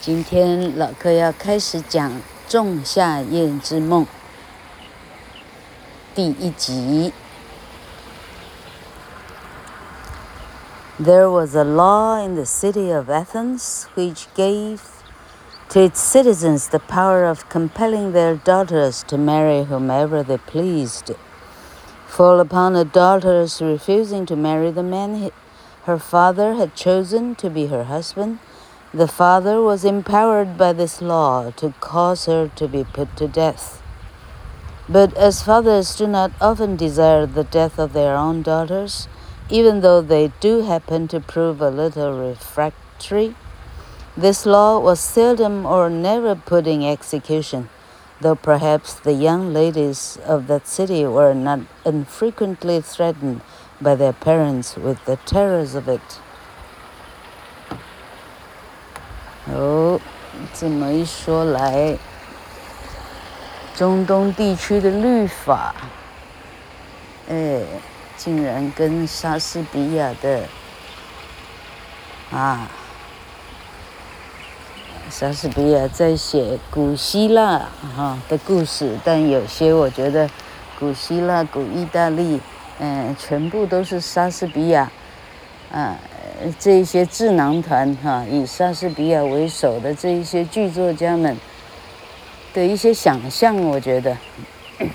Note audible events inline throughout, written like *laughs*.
今天老柯要开始讲《仲夏夜之梦》第一集。There was a law in the city of Athens which gave to its citizens the power of compelling their daughters to marry whomever they pleased. Fall upon a daughter's refusing to marry the man her father had chosen to be her husband. the father was empowered by this law to cause her to be put to death. But as fathers do not often desire the death of their own daughters, even though they do happen to prove a little refractory, this law was seldom or never put in execution, though perhaps the young ladies of that city were not infrequently threatened by their parents with the terrors of it. 哦，这么一说来，中东地区的律法，哎，竟然跟莎士比亚的啊，莎士比亚在写古希腊哈的故事，但有些我觉得古希腊、古意大利，嗯，全部都是莎士比亚，啊。这一些智囊团哈，以莎士比亚为首的这一些剧作家们的一些想象，我觉得。*coughs*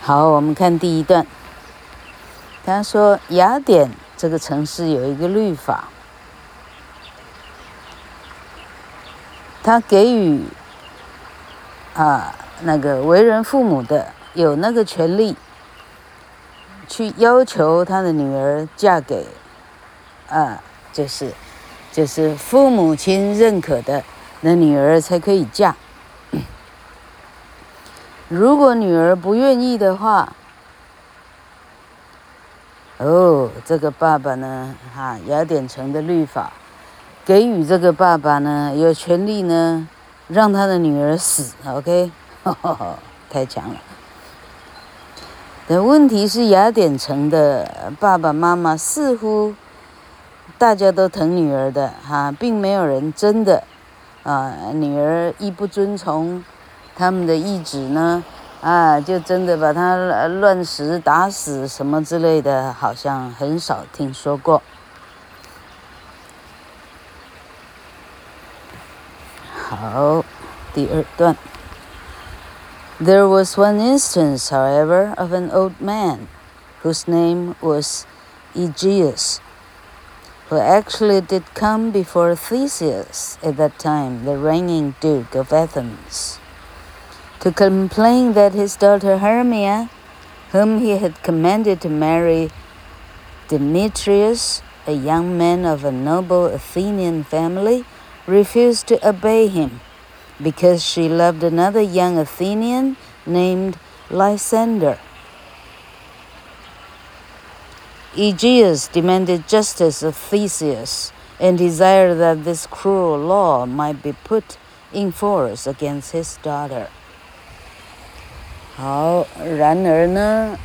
好，我们看第一段。他说，雅典这个城市有一个律法，他给予啊那个为人父母的有那个权利。去要求他的女儿嫁给，啊，就是，就是父母亲认可的那女儿才可以嫁。*coughs* 如果女儿不愿意的话，哦，这个爸爸呢，哈，雅典城的律法给予这个爸爸呢有权利呢让他的女儿死。OK，呵呵，太强了。但问题是，雅典城的爸爸妈妈似乎大家都疼女儿的哈，并没有人真的啊，女儿一不遵从他们的意志呢，啊，就真的把她乱石打死什么之类的，好像很少听说过。好，第二段。There was one instance, however, of an old man whose name was Aegeus, who actually did come before Theseus, at that time the reigning Duke of Athens, to complain that his daughter Hermia, whom he had commanded to marry Demetrius, a young man of a noble Athenian family, refused to obey him because she loved another young Athenian named Lysander. Aegeus demanded justice of Theseus and desired that this cruel law might be put in force against his daughter. 好，然而呢，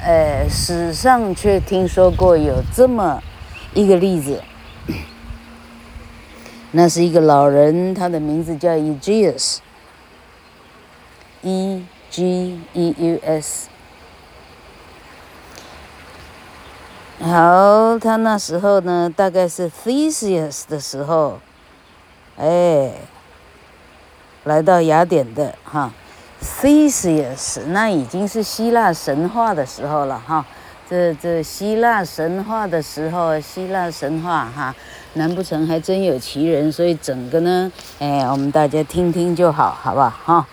呃，史上却听说过有这么一个例子。 那是一个老人，他的名字叫 Egeus，E G E U S。好，他那时候呢，大概是 Theseus 的时候，哎，来到雅典的哈。Theseus 那已经是希腊神话的时候了哈。这这希腊神话的时候，希腊神话哈。难不成还真有其人？所以整个呢，哎，我们大家听听就好，好不好？哈。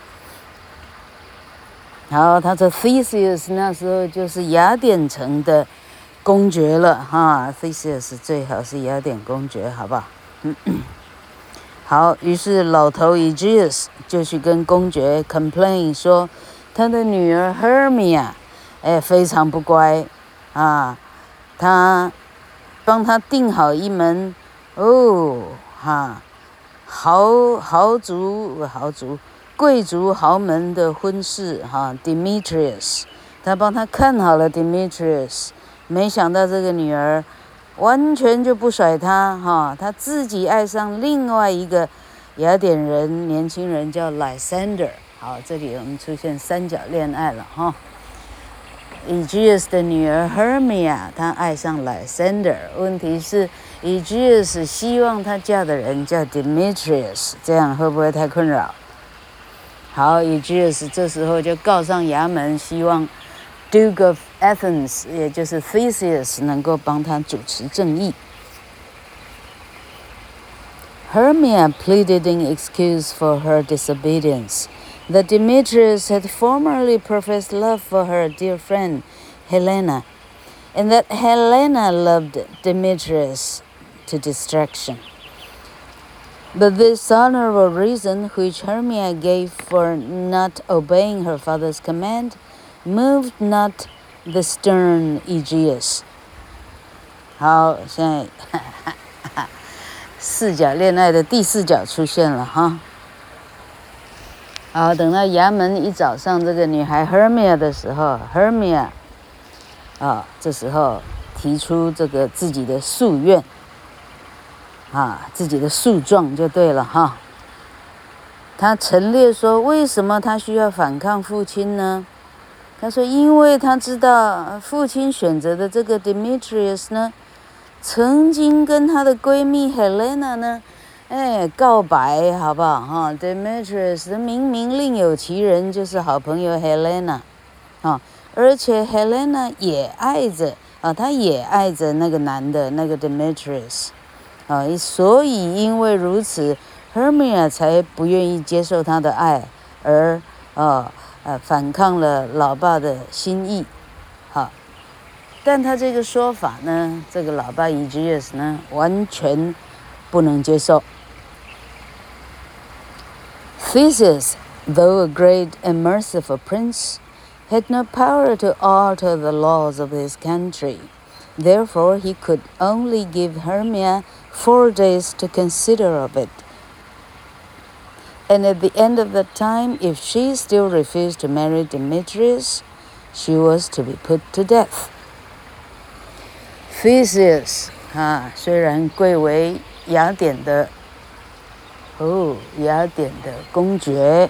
然后他说，Theseus 那时候就是雅典城的公爵了，哈。Theseus 最好是雅典公爵，好不好？嗯。*coughs* 好，于是老头 Egeus 就去跟公爵 complain 说，他的女儿 Hermia，哎，非常不乖，啊，他帮他定好一门。哦，哈，豪豪族豪族贵族豪门的婚事哈，Demetrius，他帮他看好了 Demetrius，没想到这个女儿完全就不甩他哈，他自己爱上另外一个雅典人年轻人叫 Lysander。好，这里我们出现三角恋爱了哈。Aegeus 的女儿 Hermia，她爱上 Lysander，问题是 Aegeus 希望她嫁的人叫 Demetrius，这样会不会太困扰？好，Aegeus 这时候就告上衙门，希望 Duke of Athens，也就是 Theseus 能够帮他主持正义。Hermia pleaded in excuse for her disobedience that Demetrius had formerly professed love for her dear friend Helena, and that Helena loved Demetrius to distraction. But this honorable reason which Hermia gave for not obeying her father's command moved not the stern Aegeus. 好，现在四角恋爱的第四角出现了哈。 *laughs* 好，等到衙门一早上这个女孩 Hermia 的时候，Hermia 啊，这时候提出这个自己的诉愿。啊，自己的诉状就对了哈。他陈列说，为什么他需要反抗父亲呢？他说，因为他知道父亲选择的这个 Demetrius 呢，曾经跟他的闺蜜 Helena 呢，哎，告白，好不好？哈，Demetrius 明明另有其人，就是好朋友 Helena，啊，而且 Helena 也爱着啊，她也爱着那个男的，那个 Demetrius。啊，所以因为如此，Hermia 才不愿意接受他的爱，而啊呃反抗了老爸的心意，好，但他这个说法呢，这个老爸 Aegeus 呢完全不能接受。Theseus, though a great and merciful prince, had no power to alter the laws of his country. Therefore, he could only give Hermia four days to consider of it. And at the end of that time, if she still refused to marry Demetrius, she was to be put to death. Theseus 啊，虽然贵为雅典的 哦，雅典的公爵，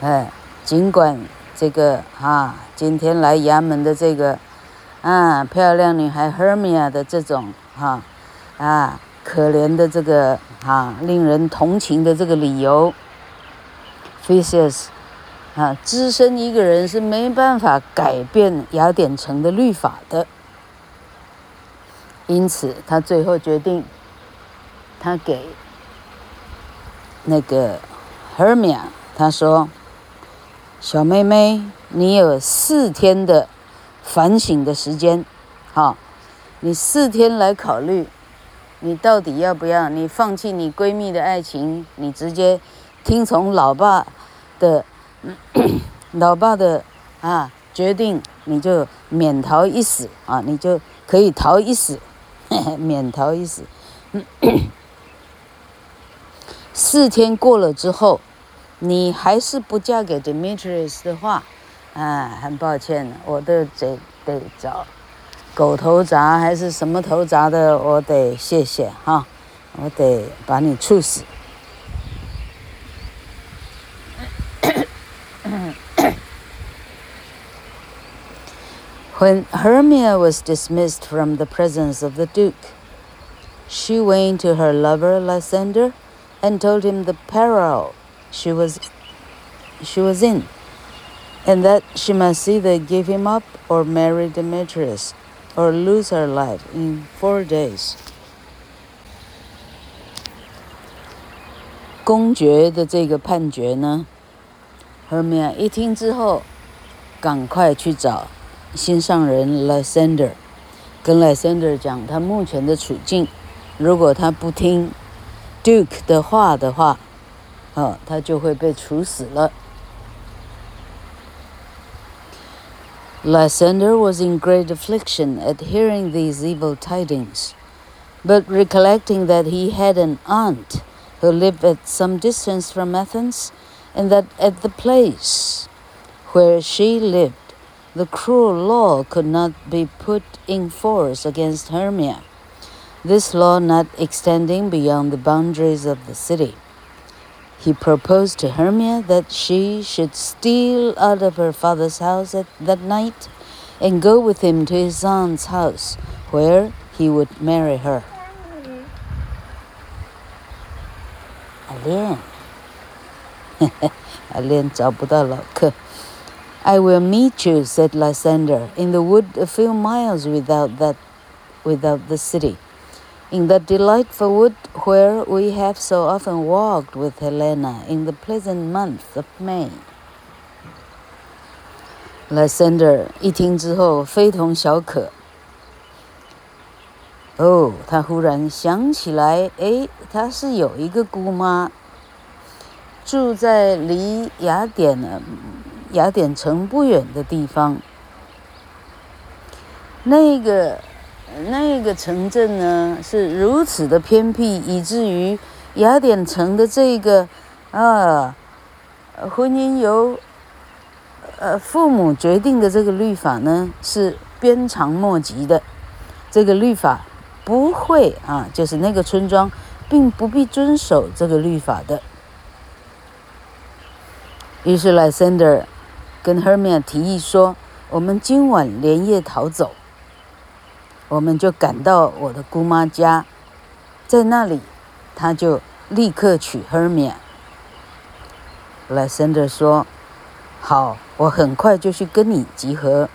哎，尽管这个啊，今天来衙门的这个。啊，漂亮女孩 Hermia 的这种哈啊，啊，可怜的这个啊，令人同情的这个理由，Theseus 啊，只身一个人是没办法改变雅典城的律法的，因此他最后决定，他给那个 Hermia 他说，小妹妹，你有四天的。反省的时间，好，你四天来考虑，你到底要不要？你放弃你闺蜜的爱情，你直接听从老爸的，*coughs* 老爸的啊决定，你就免逃一死啊，你就可以逃一死，*coughs* 免逃一死。四天过了之后，你还是不嫁给 Demetrius 的话。啊，很抱歉，我的嘴得找狗头鍘还是什么头鍘的，我得谢谢哈，我得把你处死。 When Hermia was dismissed from the presence of the Duke, she went to her lover Lysander and told him the peril she was she was in. And that she must either give him up or marry Demetrius, or lose her life in four days. 公爵的这个判决呢，Hermia 一听之后，赶快去找心上人 Lysander，跟 Lysander 讲他目前的处境，如果他不听 Duke 的话的话，哦，他就会被处死了。Lysander was in great affliction at hearing these evil tidings, but recollecting that he had an aunt who lived at some distance from Athens, and that at the place where she lived the cruel law could not be put in force against Hermia, this law not extending beyond the boundaries of the city. He proposed to Hermia that she should steal out of her father's house at that night and go with him to his aunt's house, where he would marry her. Alien. *laughs* Alien 找*laughs* 不到老客。I will meet you, said Lysander, in the wood a few miles without that without the city. In the delightful wood where we have so often walked with Helena in the pleasant month of May. Lysander 一听之后非同小可。哦，他忽然想起来，诶，他是有一个姑妈，住在离雅典呢。雅典城不远的地方，那个那个城镇呢，是如此的偏僻，以至于雅典城的这个啊，婚姻由呃父母决定的这个律法呢，是鞭长莫及的。这个律法不会啊，就是那个村庄并不必遵守这个律法的。于是莱森德。跟 Hermia 提议说：“我们今晚连夜逃走，我们就赶到我的姑妈家，在那里，他就立刻取 Hermia。” lester 说：“好，我很快就去跟你集合。”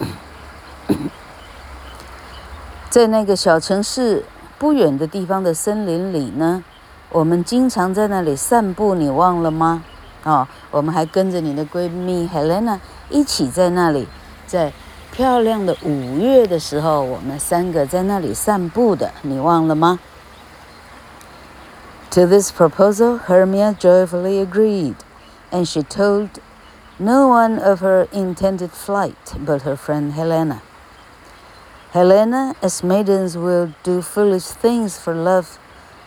*coughs* 在那个小城市不远的地方的森林里呢。我们经常在那里散步，你忘了吗？哦，我们还跟着你的闺蜜 Helena 一起在那里，在漂亮的五月的时候，我们三个在那里散步的，你忘了吗？To this proposal, Hermia joyfully agreed, and she told no one of her intended flight but her friend Helena. Helena, as maidens will do foolish things for love.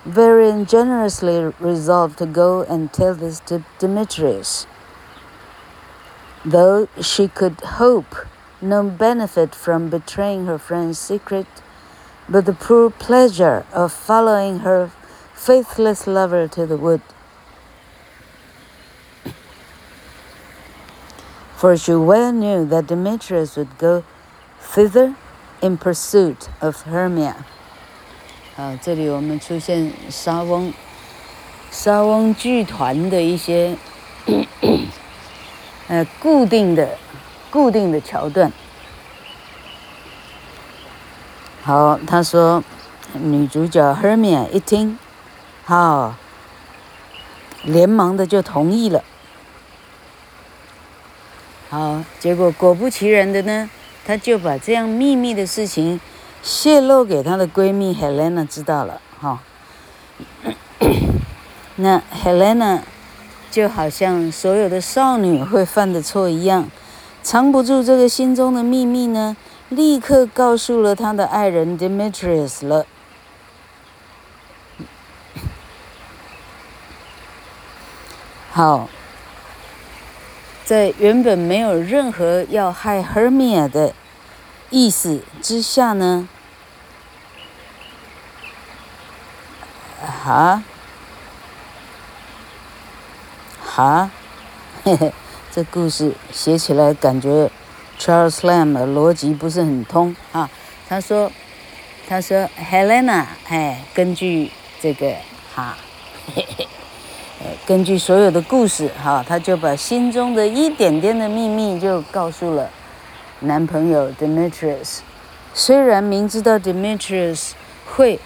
very generously resolved to go and tell this to Demetrius. Though she could hope no benefit from betraying her friend's secret, but the poor pleasure of following her faithless lover to the wood. For she well knew that Demetrius would go thither in pursuit of Hermia. 啊，这里我们出现莎翁，莎翁剧团的一些，呃，固定的、 固定的桥段。好，他说，女主角 Hermia 一听，好，连忙的就同意了。好，结果果不其然的呢，她就把这样秘密的事情。泄露给她的闺蜜 Helena 知道了，哈。那 Helena 就好像所有的少女会犯的错一样，藏不住这个心中的秘密呢，立刻告诉了他的爱人 Demetrius 了。好，在原本没有任何要害 Hermia 的意思之下呢。哈，哈，嘿嘿，这故事写起来感觉 Charles Lamb 的逻辑不是很通啊。他说，他说 Helena，哎，根据这个哈，嘿 *laughs* 嘿，根据所有的故事哈，他就把心中的一点点的秘密就告诉了男朋友 Demetrius，虽然明知道 Demetrius 会。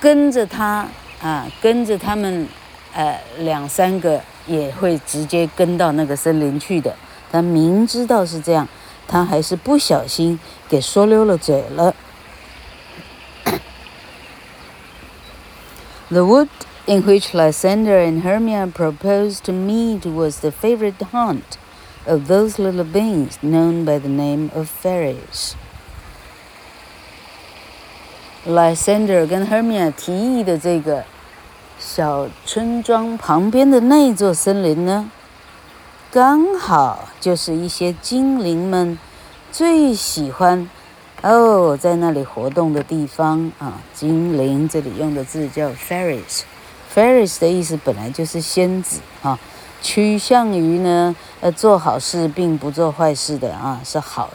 跟着他啊，跟着他们，呃，两三个也会直接跟到那个森林去的。他明知道是这样，他还是不小心给说溜了嘴了。 The wood *coughs* in which Lysander and Hermia proposed to meet was the favorite haunt of those little beings known by the name of fairies. Lysander 跟 Hermia 提议的这个 小村庄旁边的那座森林呢，刚好就是一些精灵们最喜欢哦，在那里活动的地方啊。精灵这里用的字叫 fairies，fairies 的意思本来就是仙子啊，趋向于呢呃做好事并不做坏事的啊，是好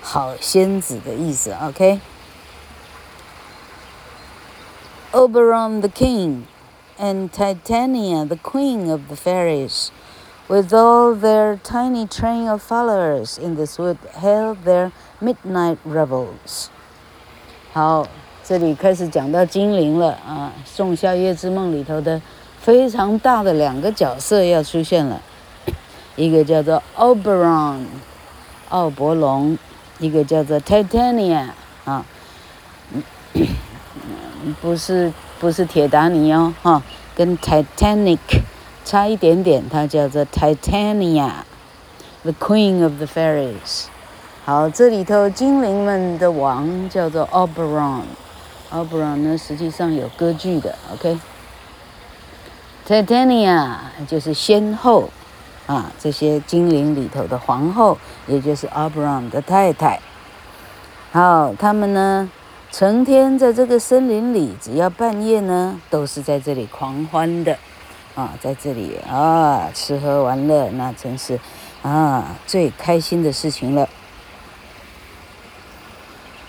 好仙子的意思。OK。Oberon the king and Titania the queen of the fairies, with all their tiny train of followers in this wood, held their midnight revels. 好，这里开始讲到精灵了啊，《仲夏夜之梦》里头的非常大的两个角色要出现了，一个叫做 Oberon，奥伯龙，一个叫做 Titania 啊。不是不是铁达尼哦，哈，跟 Titanic 差一点点，它叫做 Titania，the Queen of the Fairies。好，这里头精灵们的王叫做 Oberon，Oberon 呢实际上有歌剧的，OK。Titania 就是先后，啊，这些精灵里头的皇后，也就是 Oberon 的太太。好，他们呢？成天在这个森林里，只要半夜呢，都是在这里狂欢的，啊，在这里啊吃喝玩乐，那真是啊最开心的事情了。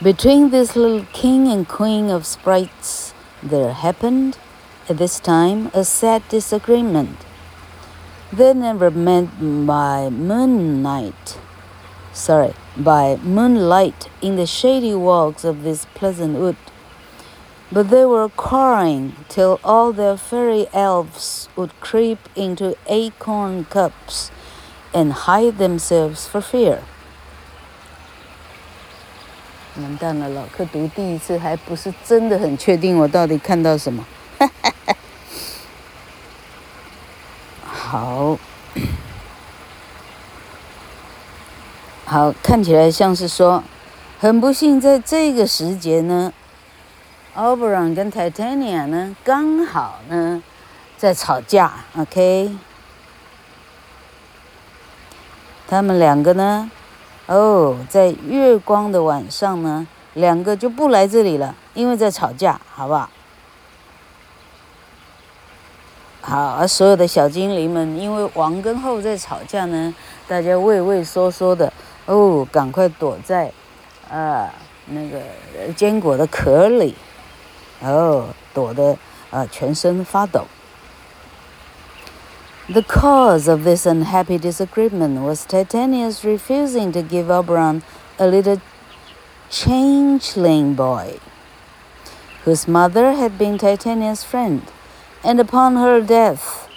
Between this little king and queen of sprites, there happened at this time a sad disagreement. They never met by moonlight. Sorry. by moonlight in the shady walks of this pleasant wood. But they were quarreling till all their fairy elves would creep into acorn cups and hide themselves for fear. 完蛋了，老客读第一次还不是真的很确定我到底看到什么。好。 *laughs* 好，看起来像是说，很不幸，在这个时节呢，Oberon 跟 Titania 呢，刚好呢，在吵架。OK，他们两个呢，哦，在月光的晚上呢，两个就不来这里了，因为在吵架，好不好？好，而所有的小精灵们，因为王跟后在吵架呢，大家畏畏缩缩的。哦，赶快躲在，啊，那个坚果的壳里，哦，躲得啊全身发抖。The cause of this unhappy disagreement was Titania's refusing to give Oberon a little changeling boy, whose mother had been Titania's friend, and upon her death,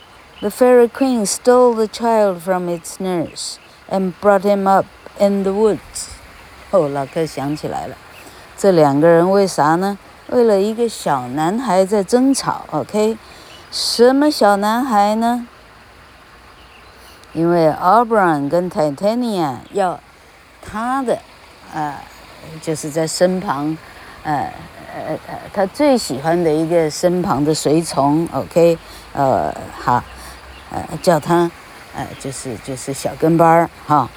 the fairy queen stole the child from its nurse and brought him up. In the woods，哦，老克想起来了，这两个人为啥呢？为了一个小男孩在争吵。OK，什么小男孩呢？因为 Oberon 跟 Titania 要他的，呃，就是在身旁，呃呃呃，他最喜欢的一个身旁的随从。OK，呃，好，呃，叫他，呃，就是就是小跟班儿，哈。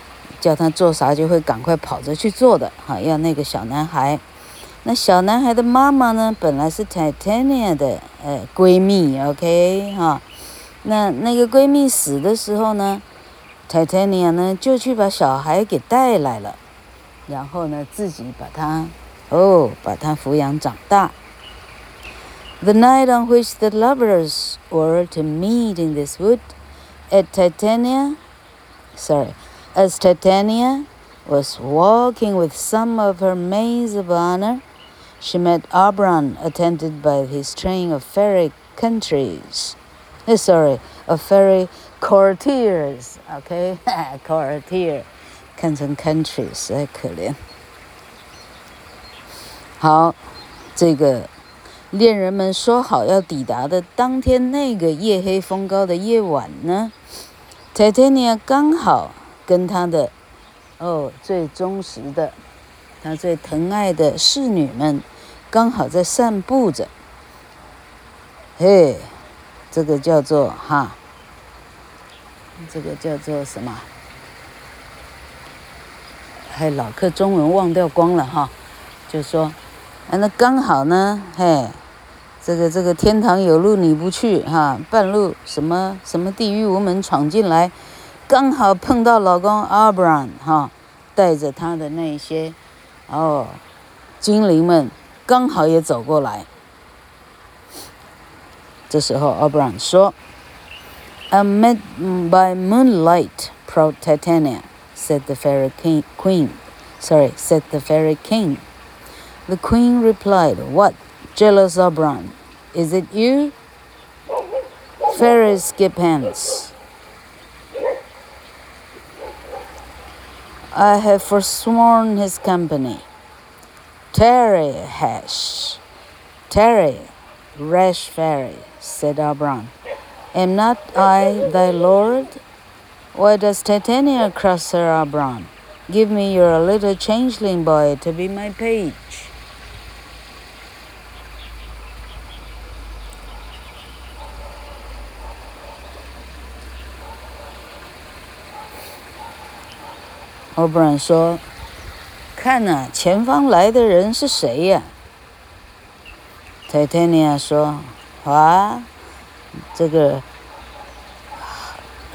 叫他做啥就会赶快跑着去做的，哈，要那个小男孩。那小男孩的妈妈呢，本来是 Titania 的呃闺蜜，OK 哈。那那个闺蜜死的时候呢，Titania 呢就去把小孩给带来了，然后呢自己把他哦把他抚养长大。The night on which the lovers were to meet in this wood at Titania，sorry。As Titania was walking with some of her maids of honor, she met Oberon attended by his train of fairy countries. Uh, sorry, of fairy courtiers. Okay, *laughs* courtier，看成 countries，哎，可怜。好，这个恋人们说好要抵达的当天那个夜黑风高的夜晚呢，Titania 刚好。 跟他的哦最忠实的，他最疼爱的侍女们，刚好在散步着。嘿，这个叫做哈这个叫做什么？还老课中文忘掉光了哈，就说，那刚好呢，嘿，这个这个天堂有路你不去哈，半路什么什么地狱无门闯进来，刚好碰到老公阿布兰哈，带着他的那些哦精灵们，刚好也走过来。这时候阿布兰说：“Amid by moonlight, proud Titania。” said the fairy king, queen. Sorry, said the fairy king. The queen replied, What, jealous Oberon? Is it you? Fairies skip hands. I have forsworn his company. Tarry, hash. Tarry, rash fairy, said Oberon. Am not I thy lord? Why does Titania cross her Abram? Give me your little changeling boy to be my page. Oberon 说：“看呐，前方来的人是谁呀？”Titania 说：“啊，这个。”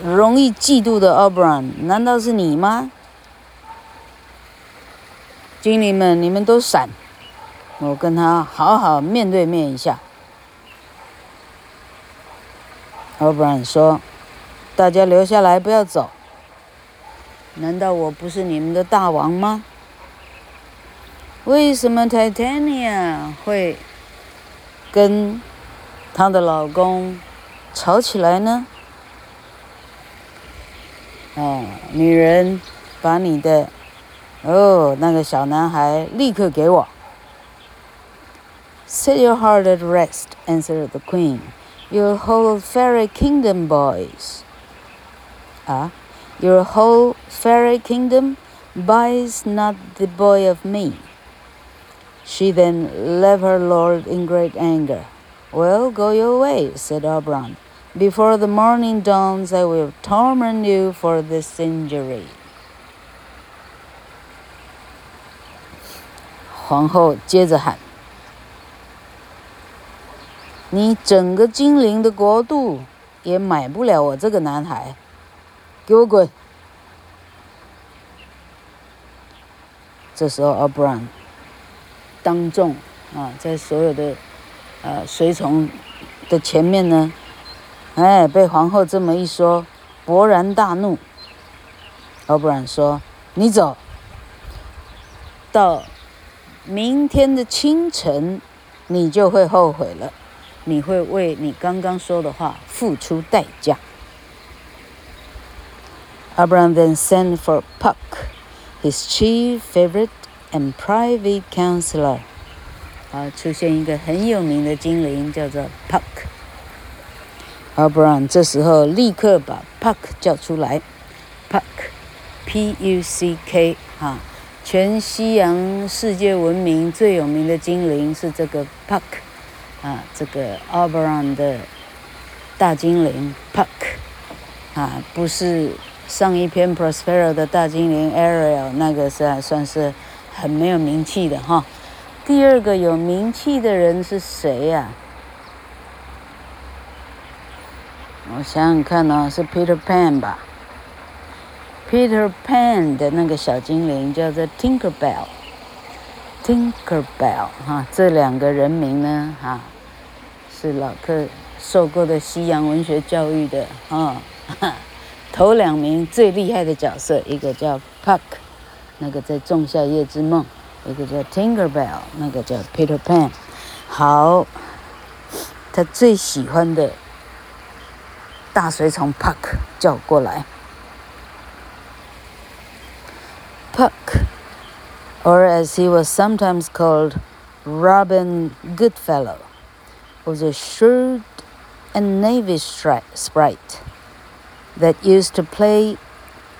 容易嫉妒的奥布兰，难道是你吗？精灵们，你们都闪！我跟他好好面对面一下。奥布兰说：“大家留下来，不要走。难道我不是你们的大王吗？为什么 Titania 会跟她的老公吵起来呢？”哦，女人，把你的，哦，那个小男孩立刻给我。Set your heart at rest, answered the queen. Your whole fairy kingdom, boys. 啊 ，Your whole fairy kingdom buys not the boy of me. She then left her lord in great anger. Well, go your way, said Oberon. Before the morning dawns, I will torment you for this injury. 皇后接着喊：“你整个精灵的国度也买不了我这个男孩， ”给我滚！”这时候，奥布兰当众啊，在所有的呃随从的前面呢。哎，被皇后这么一说，勃然大怒。奥布兰说：“你走，到明天的清晨，你就会后悔了，你会为你刚刚说的话付出代价。” Oberon then sent for Puck, his chief favorite and private counselor。啊，出现一个很有名的精灵，叫做 Puck。奥布兰这时候立刻把 Puck 叫出来，Puck，P-U-C-K 啊，全西洋世界闻名最有名的精灵是这个 Puck，啊，这个奥布兰的大精灵 Puck，啊，不是 上一篇 Prospero 的大精灵 Ariel 那个是还算是很没有名气的哈。第二个有名气的人是谁呀？我想想看呢、哦，是 Peter Pan 吧？Peter Pan 的那个小精灵叫做 Tinkerbell，Tinkerbell 哈，这两个人名呢哈，是老客受过的西洋文学教育的啊。头两名最厉害的角色，一个叫 Puck，那个在《仲夏夜之梦》；一个叫 Tinkerbell，那个叫 Peter Pan。好，他最喜欢的。大随从 Puck 叫过来，Puck, or as he was sometimes called, Robin Goodfellow, was a shrewd and knavish sprite that used to play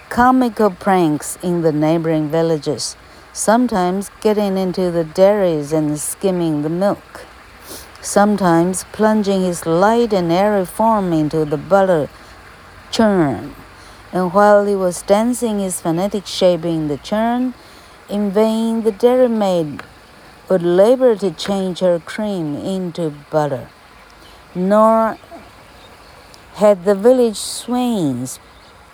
comical pranks in the neighboring villages, sometimes getting into the dairies and skimming the milk sometimes plunging his light and airy form into the butter churn And while he was dancing his phonetic shape in the churn, in vain the dairymaid would labor to change her cream into butter. Nor had the village swains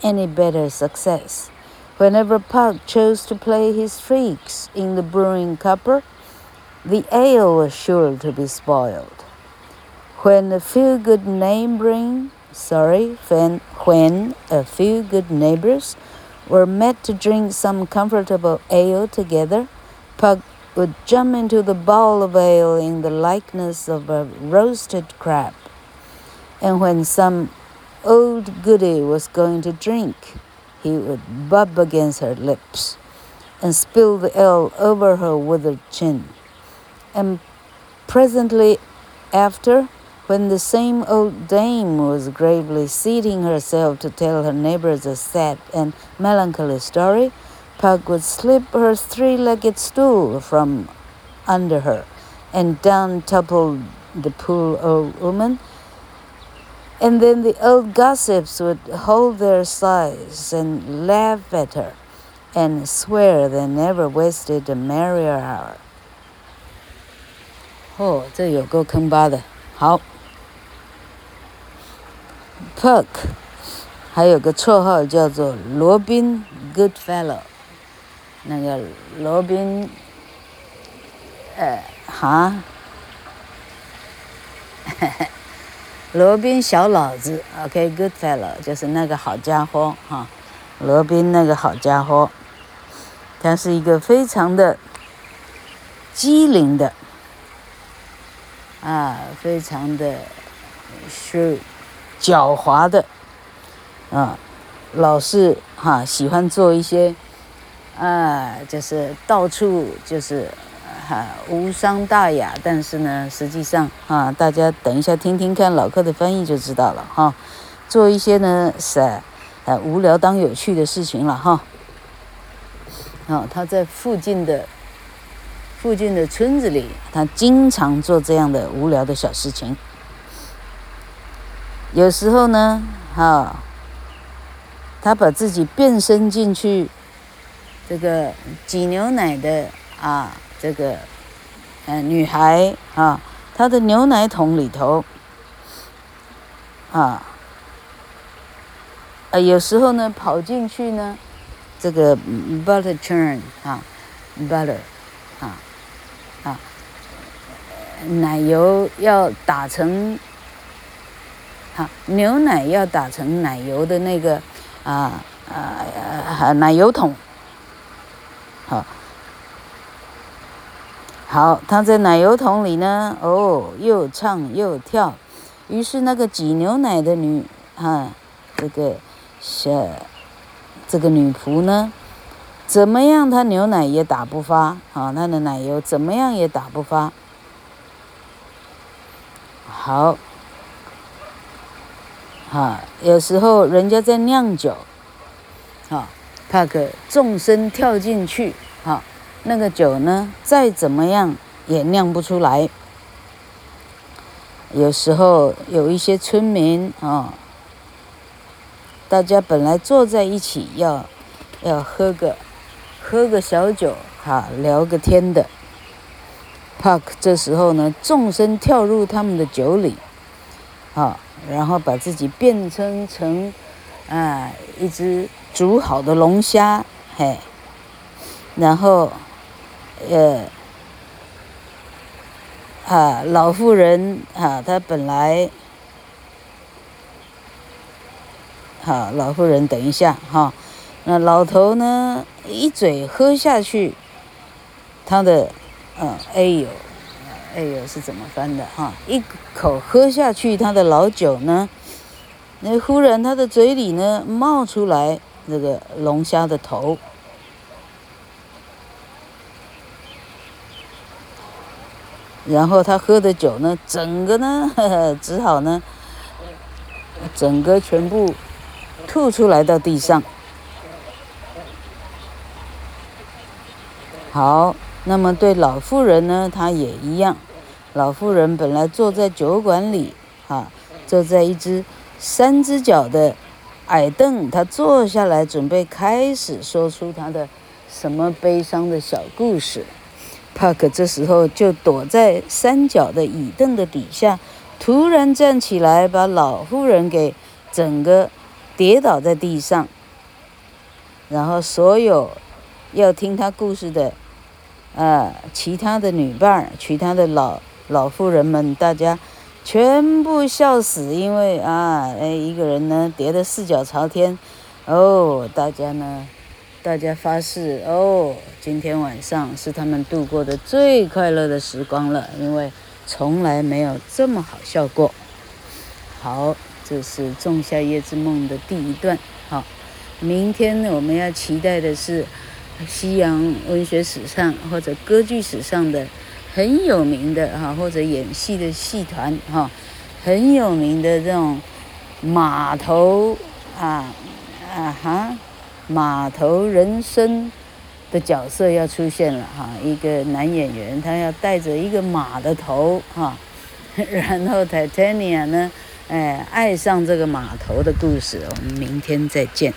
any better success. Whenever Puck chose to play his tricks in the brewing copper, the ale was sure to be spoiled. When a few good neighboring, sorry, when, when a few good neighbors were met to drink some comfortable ale together, Puck would jump into the bowl of ale in the likeness of a roasted crab. And when some old goody was going to drink, he would bub against her lips and spill the ale over her withered chin. And presently after, when the same old dame was gravely seating herself to tell her neighbors a sad and melancholy story, Pug would slip her three legged stool from under her, and down toppled the poor old woman. And then the old gossips would hold their sighs and laugh at her and swear they never wasted a merrier hour. 哦，这有够坑巴的。好，Puck 还有个绰号叫做罗宾 Goodfellow。那个罗宾，呃，哈， *laughs* 罗宾小老子，OK，good fellow，就是那个好家伙哈，罗宾那个好家伙，他是一个非常的机灵的，啊，非常的是狡猾的，啊，老是哈喜欢做一些。啊，就是到处就是，啊、无伤大雅，但是呢，实际上啊，大家等一下听听看老客的翻译就知道了哈、做一些呢是，啊，无聊当有趣的事情了哈。啊，他在附近的附近的村子里，他经常做这样的无聊的小事情。有时候呢，哈、啊，他把自己变身进去。这个挤牛奶的啊，这个、呃、女孩啊，她的牛奶桶里头啊，啊有时候呢跑进去呢，这个 butter churn 啊，butter 啊啊，奶油要打成啊，牛奶要打成奶油的那个啊啊啊奶油桶。好，好，他在奶油桶里呢，哦，又唱又跳，于是那个挤牛奶的女，哈，这个小，这个女仆呢，怎么样，她牛奶也打不发，啊，她的奶油怎么样也打不发。好，哈，有时候人家在酿酒，啊。帕克纵身跳进去，那个酒呢，再怎么样也酿不出来。有时候有一些村民啊，大家本来坐在一起要要喝个喝个小酒，哈，聊个天的。帕克这时候呢，纵身跳入他们的酒里，啊，然后把自己变成成啊一只。煮好的龙虾，嘿，然后，呃，啊，老妇人啊，她本来，好、啊，老妇人，等一下哈，那、老头呢，一嘴喝下去，他的，嗯，哎呦，哎呦是怎么翻的哈？一口喝下去，他的老酒呢，那忽然他的嘴里呢冒出来。那个龙虾的头，然后他喝的酒呢，整个呢，呵 *laughs* 呵只好呢，整个全部吐出来到地上。好，那么对老妇人呢，她也一样。老妇人本来坐在酒馆里，啊，坐在一只三只脚的。矮凳，他坐下来准备开始说出他的什么悲伤的小故事。帕克这时候就躲在三角的椅凳的底下，突然站起来，把老妇人给整个跌倒在地上。然后所有要听他故事的，呃，其他的女伴儿，其他的老老妇人们，大家全部笑死，因为啊，哎，一个人呢跌得四脚朝天，哦，大家呢，大家发誓，哦，今天晚上是他们度过的最快乐的时光了，因为从来没有这么好笑过。好，这是《仲夏夜之梦》的第一段，好。明天我们要期待的是西洋文学史上或者歌剧史上的很有名的哈，或者演戏的戏团哈，很有名的这种码头啊啊哈码头人生的角色要出现了哈，一个男演员他要带着一个马的头哈，*laughs* 然后 Titania 呢，哎，爱上这个码头的故事，我们明天再见。